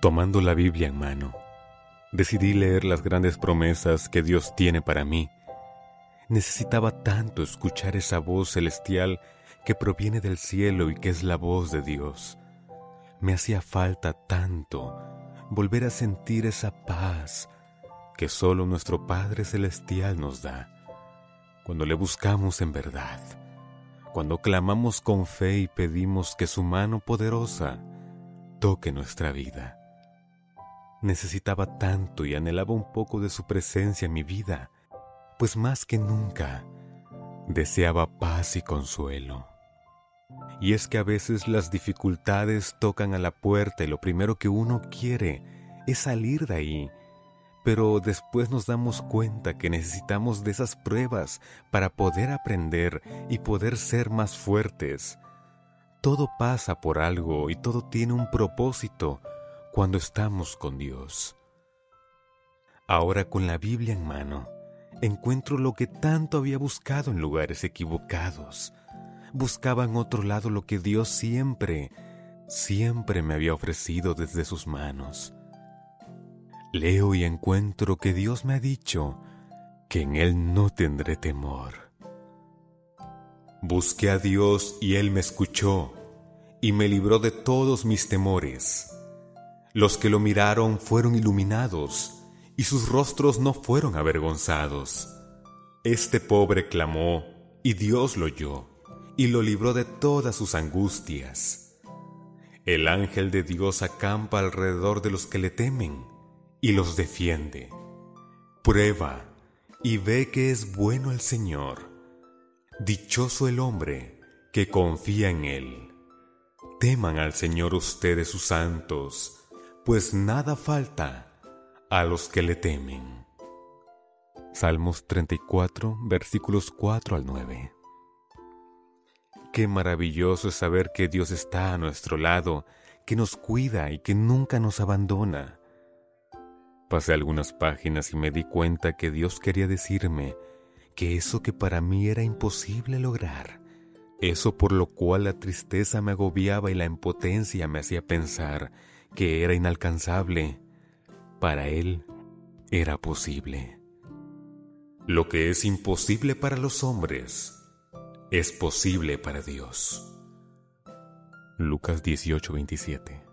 Tomando la Biblia en mano, decidí leer las grandes promesas que Dios tiene para mí. Necesitaba tanto escuchar esa voz celestial que proviene del cielo y que es la voz de Dios. Me hacía falta tanto volver a sentir esa paz que solo nuestro Padre Celestial nos da cuando le buscamos en verdad, cuando clamamos con fe y pedimos que su mano poderosa toque nuestra vida. Necesitaba tanto y anhelaba un poco de su presencia en mi vida, pues más que nunca deseaba paz y consuelo. Y es que a veces las dificultades tocan a la puerta y lo primero que uno quiere es salir de ahí pero después nos damos cuenta que necesitamos de esas pruebas para poder aprender y poder ser más fuertes. Todo pasa por algo y todo tiene un propósito cuando estamos con Dios. Ahora con la Biblia en mano, encuentro lo que tanto había buscado en lugares equivocados. Buscaba en otro lado lo que Dios siempre, siempre me había ofrecido desde sus manos. Leo y encuentro que Dios me ha dicho que en Él no tendré temor. Busqué a Dios y Él me escuchó y me libró de todos mis temores. Los que lo miraron fueron iluminados y sus rostros no fueron avergonzados. Este pobre clamó y Dios lo oyó y lo libró de todas sus angustias. El ángel de Dios acampa alrededor de los que le temen y los defiende. Prueba y ve que es bueno el Señor. Dichoso el hombre que confía en Él. Teman al Señor ustedes sus santos, pues nada falta a los que le temen. Salmos 34, versículos 4 al 9. Qué maravilloso es saber que Dios está a nuestro lado, que nos cuida y que nunca nos abandona. Pasé algunas páginas y me di cuenta que Dios quería decirme que eso que para mí era imposible lograr, eso por lo cual la tristeza me agobiaba y la impotencia me hacía pensar que era inalcanzable, para Él era posible. Lo que es imposible para los hombres es posible para Dios. Lucas 18:27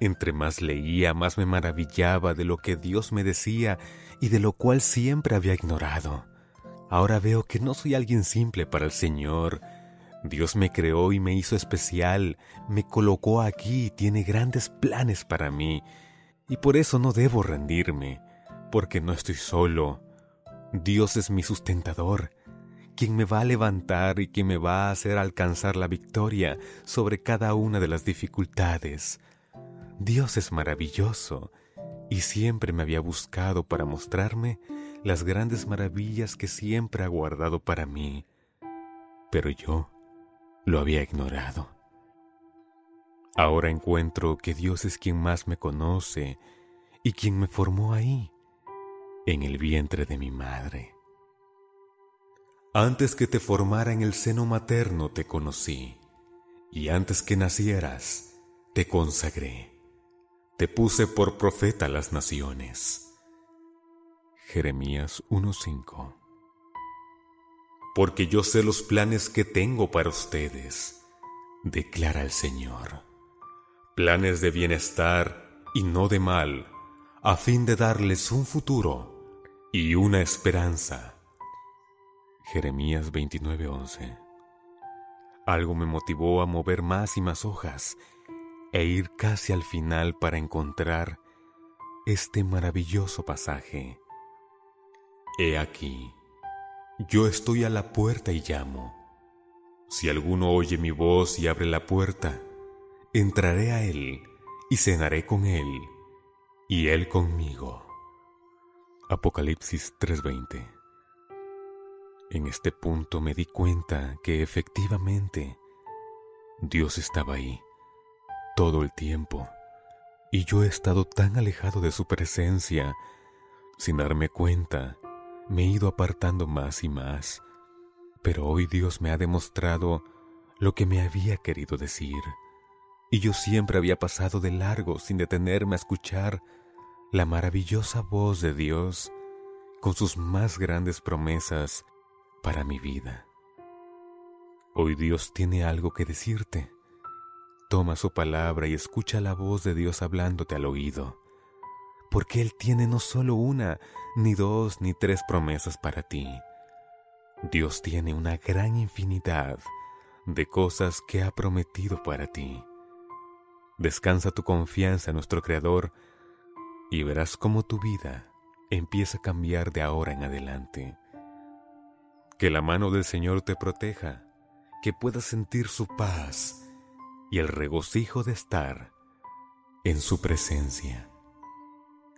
entre más leía, más me maravillaba de lo que Dios me decía y de lo cual siempre había ignorado. Ahora veo que no soy alguien simple para el Señor. Dios me creó y me hizo especial, me colocó aquí y tiene grandes planes para mí. Y por eso no debo rendirme, porque no estoy solo. Dios es mi sustentador, quien me va a levantar y quien me va a hacer alcanzar la victoria sobre cada una de las dificultades. Dios es maravilloso y siempre me había buscado para mostrarme las grandes maravillas que siempre ha guardado para mí, pero yo lo había ignorado. Ahora encuentro que Dios es quien más me conoce y quien me formó ahí, en el vientre de mi madre. Antes que te formara en el seno materno te conocí, y antes que nacieras te consagré te puse por profeta a las naciones. Jeremías 1:5 Porque yo sé los planes que tengo para ustedes, declara el Señor. Planes de bienestar y no de mal, a fin de darles un futuro y una esperanza. Jeremías 29:11 Algo me motivó a mover más y más hojas e ir casi al final para encontrar este maravilloso pasaje. He aquí, yo estoy a la puerta y llamo. Si alguno oye mi voz y abre la puerta, entraré a él y cenaré con él, y él conmigo. Apocalipsis 3:20 En este punto me di cuenta que efectivamente Dios estaba ahí todo el tiempo, y yo he estado tan alejado de su presencia, sin darme cuenta, me he ido apartando más y más, pero hoy Dios me ha demostrado lo que me había querido decir. y yo siempre había pasado de largo sin detenerme a escuchar la maravillosa voz de Dios con sus más grandes promesas para mi vida. Hoy Dios tiene algo que decirte. Toma su palabra y escucha la voz de Dios hablándote al oído, porque Él tiene no solo una, ni dos, ni tres promesas para ti. Dios tiene una gran infinidad de cosas que ha prometido para ti. Descansa tu confianza en nuestro Creador y verás cómo tu vida empieza a cambiar de ahora en adelante. Que la mano del Señor te proteja, que puedas sentir su paz y el regocijo de estar en su presencia.